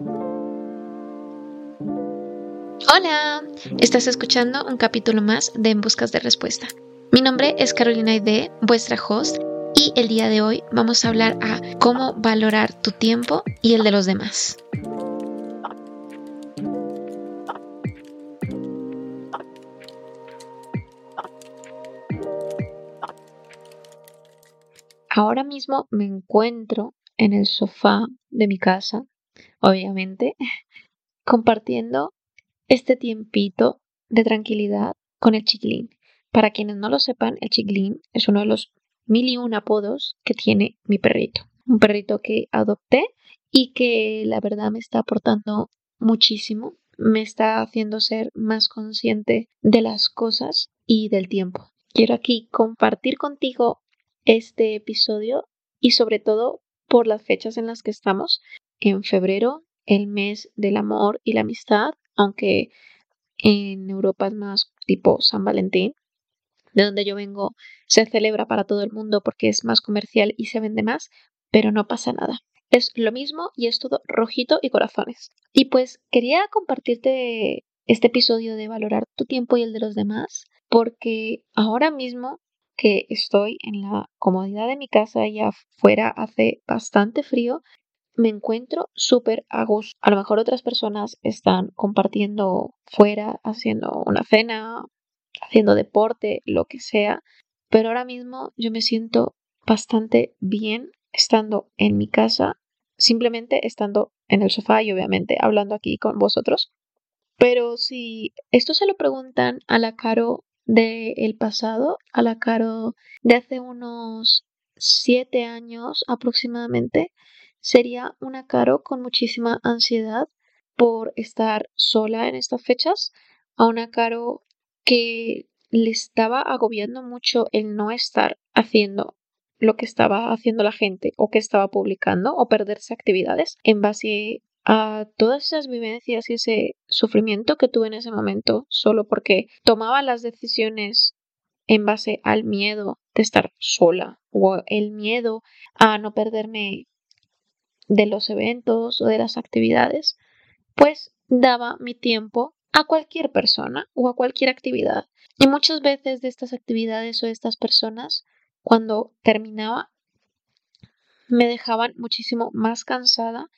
Hola, estás escuchando un capítulo más de En Buscas de Respuesta. Mi nombre es Carolina Ide, vuestra host, y el día de hoy vamos a hablar a cómo valorar tu tiempo y el de los demás. Ahora mismo me encuentro en el sofá de mi casa, obviamente, compartiendo este tiempito de tranquilidad con el chiquilín. Para quienes no lo sepan, el chiquilín es uno de los mil y un apodos que tiene mi perrito. Un perrito que adopté y que la verdad me está aportando muchísimo. Me está haciendo ser más consciente de las cosas y del tiempo. Quiero aquí compartir contigo este episodio y sobre todo por las fechas en las que estamos. En febrero, el mes del amor y la amistad, aunque en Europa es más tipo San Valentín, de donde yo vengo, se celebra para todo el mundo porque es más comercial y se vende más, pero no pasa nada. Es lo mismo y es todo rojito y corazones. Y pues quería compartirte este episodio de valorar tu tiempo y el de los demás, porque ahora mismo que estoy en la comodidad de mi casa y afuera hace bastante frío, me encuentro súper a gusto. A lo mejor otras personas están compartiendo fuera, haciendo una cena, haciendo deporte, lo que sea, pero ahora mismo yo me siento bastante bien estando en mi casa, simplemente estando en el sofá y obviamente hablando aquí con vosotros. Pero si esto se lo preguntan a la Caro del pasado, a la Caro de hace unos siete años aproximadamente, sería una Caro con muchísima ansiedad por estar sola en estas fechas, a una Caro que le estaba agobiando mucho el no estar haciendo lo que estaba haciendo la gente o que estaba publicando o perderse actividades en base a todas esas vivencias y ese sufrimiento que tuve en ese momento solo porque tomaba las decisiones en base al miedo de estar sola o el miedo a no perderme de los eventos o de las actividades, pues daba mi tiempo a cualquier persona o a cualquier actividad. Y muchas veces de estas actividades o de estas personas, cuando terminaba, me dejaban muchísimo más cansada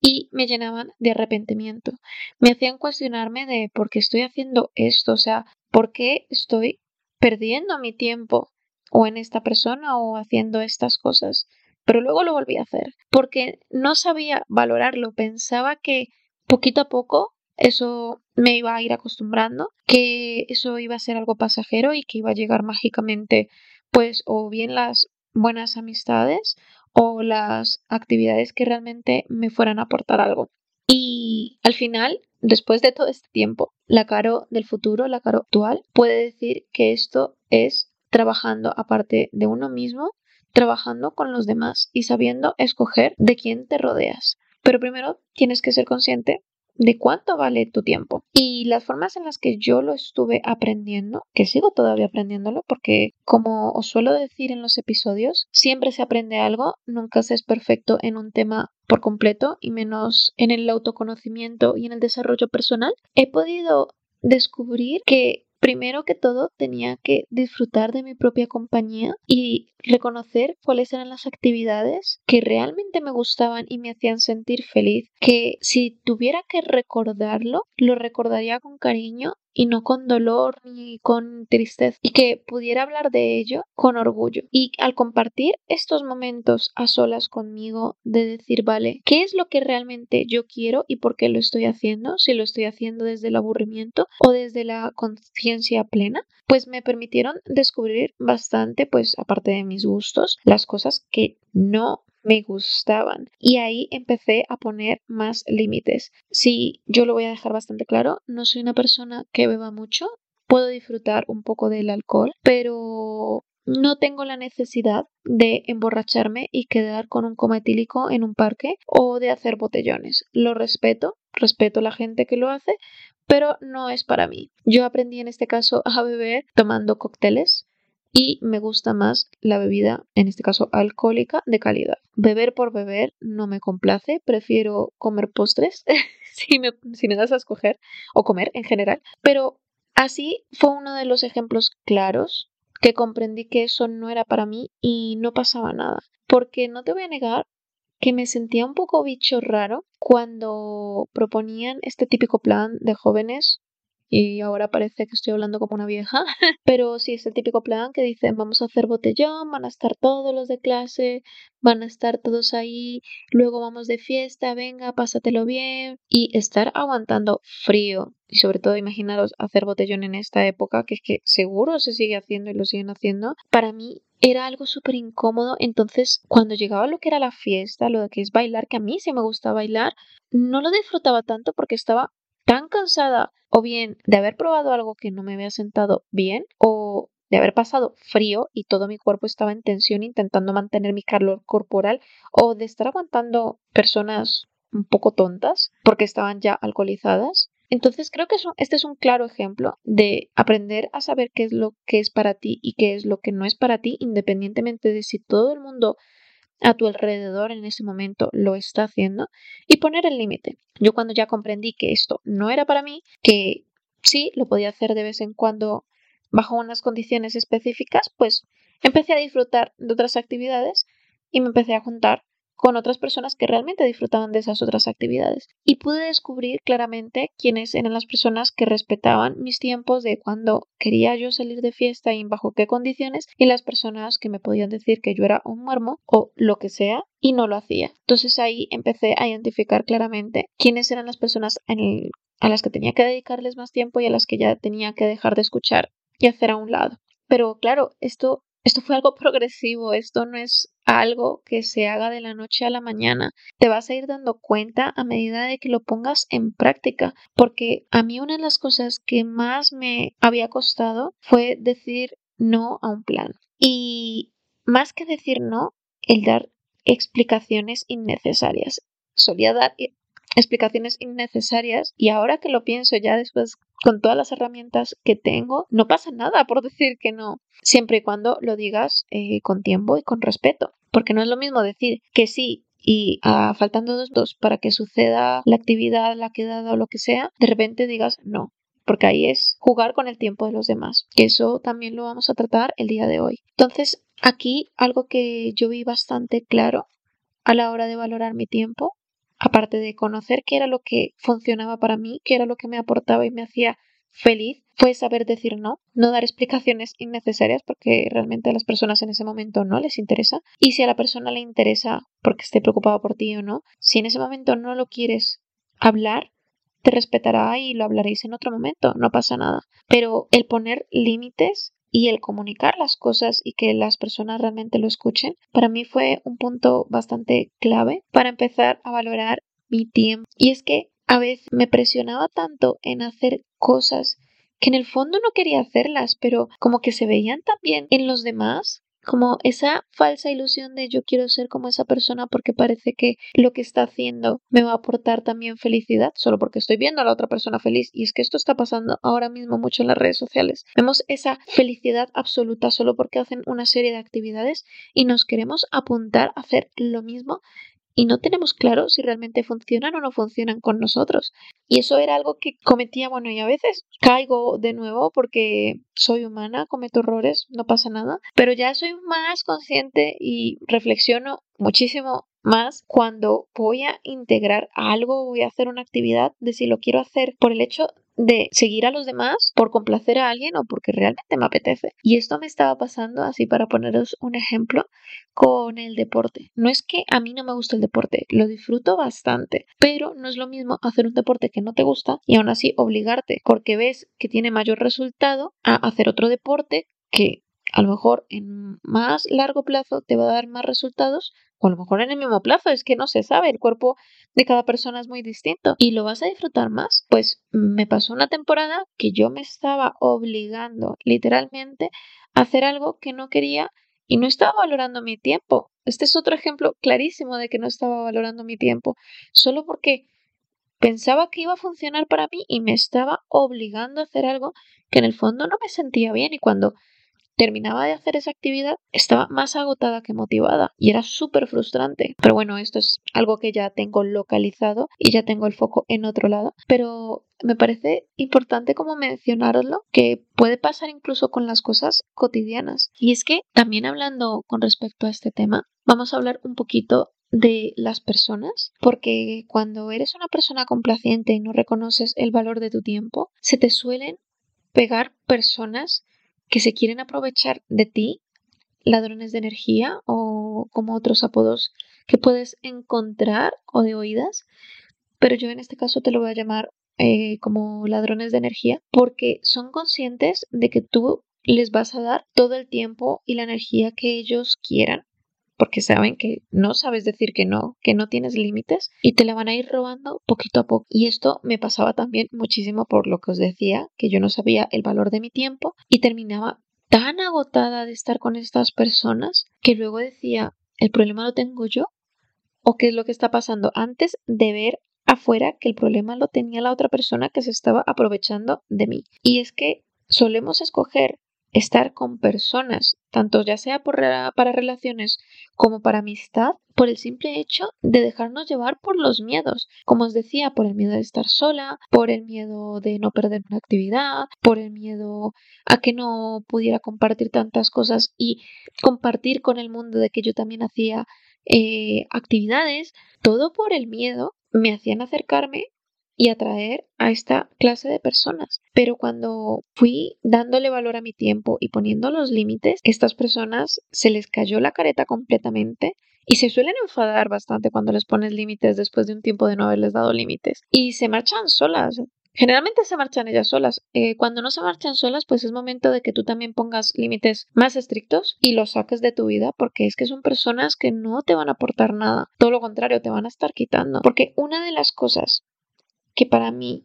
y me llenaban de arrepentimiento. Me hacían cuestionarme de por qué estoy haciendo esto, o sea, por qué estoy perdiendo mi tiempo o en esta persona o haciendo estas cosas pero luego lo volví a hacer porque no sabía valorarlo, pensaba que poquito a poco eso me iba a ir acostumbrando, que eso iba a ser algo pasajero y que iba a llegar mágicamente pues o bien las buenas amistades o las actividades que realmente me fueran a aportar algo. Y al final, después de todo este tiempo, la Caro del futuro, la Caro actual, puede decir que esto es trabajando aparte de uno mismo trabajando con los demás y sabiendo escoger de quién te rodeas. Pero primero tienes que ser consciente de cuánto vale tu tiempo. Y las formas en las que yo lo estuve aprendiendo, que sigo todavía aprendiéndolo, porque como os suelo decir en los episodios, siempre se aprende algo, nunca se es perfecto en un tema por completo y menos en el autoconocimiento y en el desarrollo personal, he podido descubrir que Primero que todo, tenía que disfrutar de mi propia compañía y reconocer cuáles eran las actividades que realmente me gustaban y me hacían sentir feliz, que si tuviera que recordarlo, lo recordaría con cariño y no con dolor ni con tristeza y que pudiera hablar de ello con orgullo. Y al compartir estos momentos a solas conmigo de decir vale qué es lo que realmente yo quiero y por qué lo estoy haciendo si lo estoy haciendo desde el aburrimiento o desde la conciencia plena pues me permitieron descubrir bastante pues aparte de mis gustos las cosas que no me gustaban. Y ahí empecé a poner más límites. Sí, yo lo voy a dejar bastante claro, no soy una persona que beba mucho, puedo disfrutar un poco del alcohol, pero no tengo la necesidad de emborracharme y quedar con un coma etílico en un parque o de hacer botellones. Lo respeto, respeto la gente que lo hace, pero no es para mí. Yo aprendí en este caso a beber tomando cócteles y me gusta más la bebida, en este caso alcohólica, de calidad. Beber por beber no me complace, prefiero comer postres si, me, das a escoger, o comer en general, pero así fue uno de los ejemplos claros que comprendí que eso no era para mí y no pasaba nada. Porque no te voy a negar que me sentía un poco bicho raro cuando proponían este típico plan de jóvenes y ahora parece que estoy hablando como una vieja, pero sí es el típico plan que dicen vamos a hacer botellón, van a estar todos los de clase, van a estar todos ahí, luego vamos de fiesta, venga, pásatelo bien y estar aguantando frío y sobre todo imaginaros hacer botellón en esta época que es que seguro se sigue haciendo y lo siguen haciendo, para mí era algo súper incómodo. Entonces, cuando llegaba lo que era la fiesta, lo que es bailar, que a mí sí me gusta bailar, no lo disfrutaba tanto porque estaba tan cansada o bien de haber probado algo que no me había sentado bien o de haber pasado frío y todo mi cuerpo estaba en tensión intentando mantener mi calor corporal o de estar aguantando personas un poco tontas porque estaban ya alcoholizadas. Entonces creo que este es un claro ejemplo de aprender a saber qué es lo que es para ti y qué es lo que no es para ti, independientemente de si todo el mundo a tu alrededor en ese momento lo está haciendo y poner el límite. Yo cuando ya comprendí que esto no era para mí, que sí, lo podía hacer de vez en cuando bajo unas condiciones específicas, pues empecé a disfrutar de otras actividades y me empecé a juntar con otras personas que realmente disfrutaban de esas otras actividades. Y pude descubrir claramente quiénes eran las personas que respetaban mis tiempos de cuando quería yo salir de fiesta y bajo qué condiciones, y las personas que me podían decir que yo era un muermo o lo que sea y no lo hacía. Entonces ahí empecé a identificar claramente quiénes eran las personas a las que tenía que dedicarles más tiempo y a las que ya tenía que dejar de escuchar y hacer a un lado. Pero claro, esto esto fue algo progresivo, esto no es algo que se haga de la noche a la mañana. Te vas a ir dando cuenta a medida de que lo pongas en práctica, porque a mí una de las cosas que más me había costado fue decir no a un plan. Y más que decir no, el dar explicaciones innecesarias. Solía dar explicaciones innecesarias y ahora que lo pienso ya después con todas las herramientas que tengo, no pasa nada por decir que no, siempre y cuando lo digas eh, con tiempo y con respeto, porque no es lo mismo decir que sí y ah, faltando dos, dos para que suceda la actividad, la quedada o lo que sea, de repente digas no, porque ahí es jugar con el tiempo de los demás, que eso también lo vamos a tratar el día de hoy. Entonces, aquí algo que yo vi bastante claro a la hora de valorar mi tiempo aparte de conocer qué era lo que funcionaba para mí, qué era lo que me aportaba y me hacía feliz, fue saber decir no, no dar explicaciones innecesarias porque realmente a las personas en ese momento no les interesa. Y si a la persona le interesa porque esté preocupada por ti o no, si en ese momento no lo quieres hablar, te respetará y lo hablaréis en otro momento, no pasa nada. Pero el poner límites y el comunicar las cosas y que las personas realmente lo escuchen, para mí fue un punto bastante clave para empezar a valorar mi tiempo. Y es que a veces me presionaba tanto en hacer cosas que en el fondo no quería hacerlas, pero como que se veían también en los demás como esa falsa ilusión de yo quiero ser como esa persona porque parece que lo que está haciendo me va a aportar también felicidad, solo porque estoy viendo a la otra persona feliz. Y es que esto está pasando ahora mismo mucho en las redes sociales. Vemos esa felicidad absoluta solo porque hacen una serie de actividades y nos queremos apuntar a hacer lo mismo y no tenemos claro si realmente funcionan o no funcionan con nosotros. Y eso era algo que cometía, bueno, y a veces caigo de nuevo porque soy humana, cometo errores, no pasa nada, pero ya soy más consciente y reflexiono muchísimo más cuando voy a integrar algo, voy a hacer una actividad, de si lo quiero hacer por el hecho de seguir a los demás por complacer a alguien o porque realmente me apetece. Y esto me estaba pasando, así para poneros un ejemplo, con el deporte. No es que a mí no me guste el deporte, lo disfruto bastante, pero no es lo mismo hacer un deporte que no te gusta y aún así obligarte porque ves que tiene mayor resultado a hacer otro deporte que a lo mejor en más largo plazo te va a dar más resultados o a lo mejor en el mismo plazo, es que no se sabe, el cuerpo de cada persona es muy distinto y lo vas a disfrutar más. Pues me pasó una temporada que yo me estaba obligando literalmente a hacer algo que no quería y no estaba valorando mi tiempo. Este es otro ejemplo clarísimo de que no estaba valorando mi tiempo, solo porque pensaba que iba a funcionar para mí y me estaba obligando a hacer algo que en el fondo no me sentía bien y cuando terminaba de hacer esa actividad, estaba más agotada que motivada y era súper frustrante. Pero bueno, esto es algo que ya tengo localizado y ya tengo el foco en otro lado. Pero me parece importante como mencionarlo, que puede pasar incluso con las cosas cotidianas. Y es que también hablando con respecto a este tema, vamos a hablar un poquito de las personas, porque cuando eres una persona complaciente y no reconoces el valor de tu tiempo, se te suelen pegar personas que se quieren aprovechar de ti, ladrones de energía o como otros apodos que puedes encontrar o de oídas, pero yo en este caso te lo voy a llamar eh, como ladrones de energía porque son conscientes de que tú les vas a dar todo el tiempo y la energía que ellos quieran porque saben que no sabes decir que no, que no tienes límites y te la van a ir robando poquito a poco. Y esto me pasaba también muchísimo por lo que os decía, que yo no sabía el valor de mi tiempo y terminaba tan agotada de estar con estas personas que luego decía, el problema lo tengo yo o qué es lo que está pasando antes de ver afuera que el problema lo tenía la otra persona que se estaba aprovechando de mí. Y es que solemos escoger estar con personas, tanto ya sea por, para relaciones como para amistad, por el simple hecho de dejarnos llevar por los miedos. Como os decía, por el miedo de estar sola, por el miedo de no perder una actividad, por el miedo a que no pudiera compartir tantas cosas y compartir con el mundo de que yo también hacía eh, actividades, todo por el miedo me hacían acercarme y atraer a esta clase de personas. Pero cuando fui dándole valor a mi tiempo y poniendo los límites, estas personas se les cayó la careta completamente y se suelen enfadar bastante cuando les pones límites después de un tiempo de no haberles dado límites y se marchan solas. Generalmente se marchan ellas solas. Eh, cuando no se marchan solas, pues es momento de que tú también pongas límites más estrictos y los saques de tu vida, porque es que son personas que no te van a aportar nada. Todo lo contrario, te van a estar quitando. Porque una de las cosas que para mí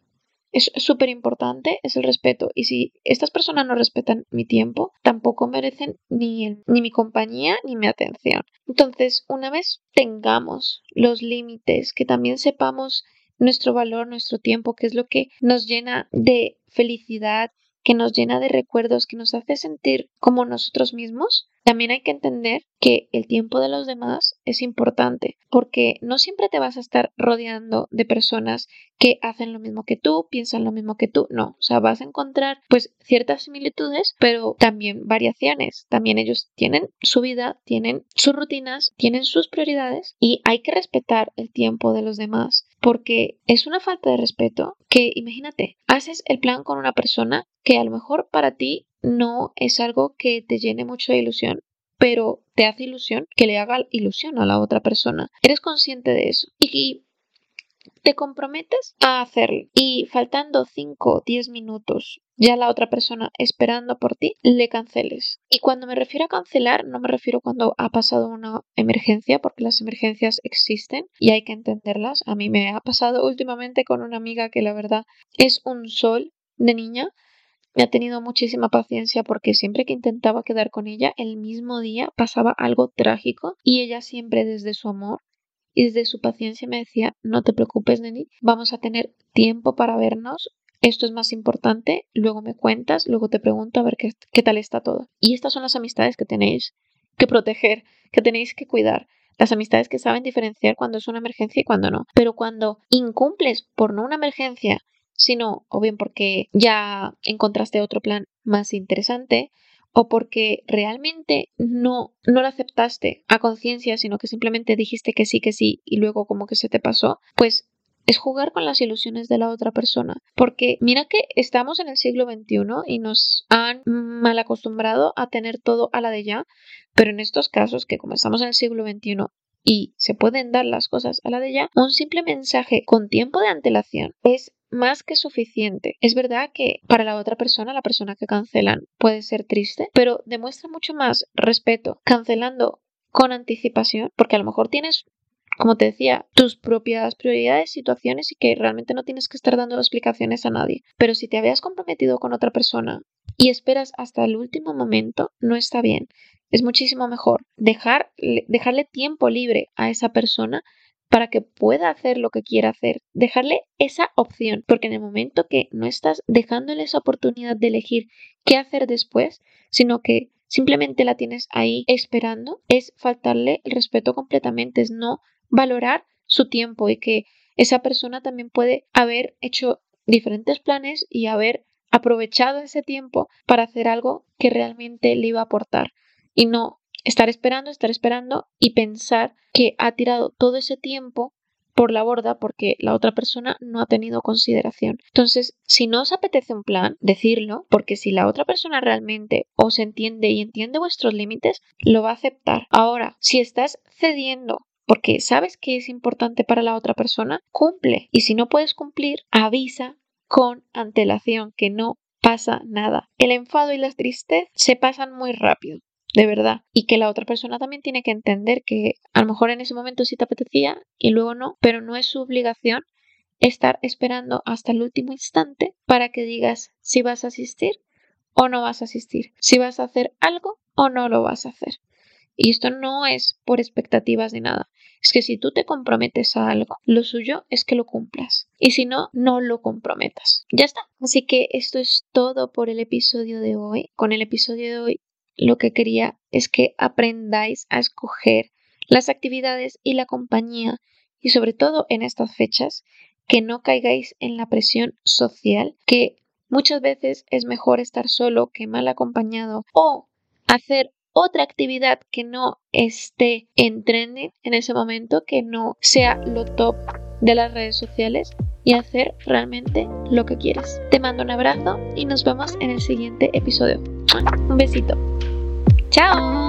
es súper importante es el respeto. Y si estas personas no respetan mi tiempo, tampoco merecen ni, ni mi compañía ni mi atención. Entonces, una vez tengamos los límites, que también sepamos nuestro valor, nuestro tiempo, que es lo que nos llena de felicidad, que nos llena de recuerdos, que nos hace sentir como nosotros mismos, también hay que entender que el tiempo de los demás es importante, porque no siempre te vas a estar rodeando de personas que hacen lo mismo que tú, piensan lo mismo que tú, no, o sea, vas a encontrar pues ciertas similitudes, pero también variaciones, también ellos tienen su vida, tienen sus rutinas, tienen sus prioridades y hay que respetar el tiempo de los demás, porque es una falta de respeto que imagínate, haces el plan con una persona que a lo mejor para ti no es algo que te llene mucho de ilusión, pero te hace ilusión que le haga ilusión a la otra persona. Eres consciente de eso y te comprometes a hacerlo y faltando 5 o 10 minutos ya la otra persona esperando por ti, le canceles. Y cuando me refiero a cancelar, no me refiero cuando ha pasado una emergencia, porque las emergencias existen y hay que entenderlas. A mí me ha pasado últimamente con una amiga que la verdad es un sol de niña me ha tenido muchísima paciencia porque siempre que intentaba quedar con ella, el mismo día pasaba algo trágico y ella siempre desde su amor y desde su paciencia me decía, no te preocupes, Neni, vamos a tener tiempo para vernos, esto es más importante, luego me cuentas, luego te pregunto a ver qué, qué tal está todo. Y estas son las amistades que tenéis que proteger, que tenéis que cuidar. Las amistades que saben diferenciar cuando es una emergencia y cuando no. Pero cuando incumples por no una emergencia sino o bien porque ya encontraste otro plan más interesante o porque realmente no, no lo aceptaste a conciencia, sino que simplemente dijiste que sí, que sí y luego como que se te pasó, pues es jugar con las ilusiones de la otra persona. Porque mira que estamos en el siglo XXI y nos han mal acostumbrado a tener todo a la de ya, pero en estos casos, que como estamos en el siglo XXI y se pueden dar las cosas a la de ya, un simple mensaje con tiempo de antelación es más que suficiente. Es verdad que para la otra persona, la persona que cancelan, puede ser triste, pero demuestra mucho más respeto cancelando con anticipación, porque a lo mejor tienes como te decía, tus propias prioridades, situaciones y que realmente no tienes que estar dando explicaciones a nadie. Pero si te habías comprometido con otra persona y esperas hasta el último momento, no está bien. Es muchísimo mejor dejar, dejarle tiempo libre a esa persona para que pueda hacer lo que quiera hacer, dejarle esa opción, porque en el momento que no estás dejándole esa oportunidad de elegir qué hacer después, sino que simplemente la tienes ahí esperando, es faltarle el respeto completamente, es no valorar su tiempo y que esa persona también puede haber hecho diferentes planes y haber aprovechado ese tiempo para hacer algo que realmente le iba a aportar y no estar esperando, estar esperando y pensar que ha tirado todo ese tiempo por la borda porque la otra persona no ha tenido consideración. Entonces, si no os apetece un plan, decirlo, porque si la otra persona realmente os entiende y entiende vuestros límites, lo va a aceptar. Ahora, si estás cediendo porque sabes que es importante para la otra persona, cumple. Y si no puedes cumplir, avisa con antelación que no pasa nada. El enfado y la tristeza se pasan muy rápido de verdad. Y que la otra persona también tiene que entender que a lo mejor en ese momento sí te apetecía y luego no, pero no es su obligación estar esperando hasta el último instante para que digas si vas a asistir o no vas a asistir, si vas a hacer algo o no lo vas a hacer. Y esto no es por expectativas de nada. Es que si tú te comprometes a algo, lo suyo es que lo cumplas. Y si no, no lo comprometas. Ya está. Así que esto es todo por el episodio de hoy. Con el episodio de hoy lo que quería es que aprendáis a escoger las actividades y la compañía y sobre todo en estas fechas que no caigáis en la presión social que muchas veces es mejor estar solo que mal acompañado o hacer otra actividad que no esté en trending en ese momento, que no sea lo top de las redes sociales y hacer realmente lo que quieres. Te mando un abrazo y nos vemos en el siguiente episodio. Un besito. Chao.